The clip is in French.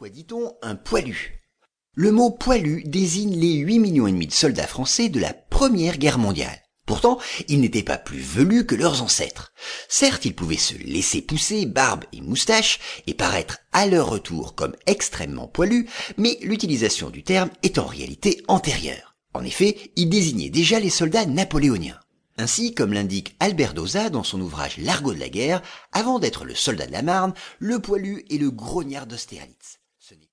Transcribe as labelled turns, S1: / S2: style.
S1: Pourquoi dit-on un poilu Le mot poilu désigne les 8 millions et demi de soldats français de la Première Guerre mondiale. Pourtant, ils n'étaient pas plus velus que leurs ancêtres. Certes, ils pouvaient se laisser pousser barbe et moustache et paraître à leur retour comme extrêmement poilus, mais l'utilisation du terme est en réalité antérieure. En effet, il désignait déjà les soldats napoléoniens. Ainsi, comme l'indique Albert Doza dans son ouvrage L'argot de la guerre, avant d'être le soldat de la Marne, le poilu est le grognard d'Austerlitz. Sony.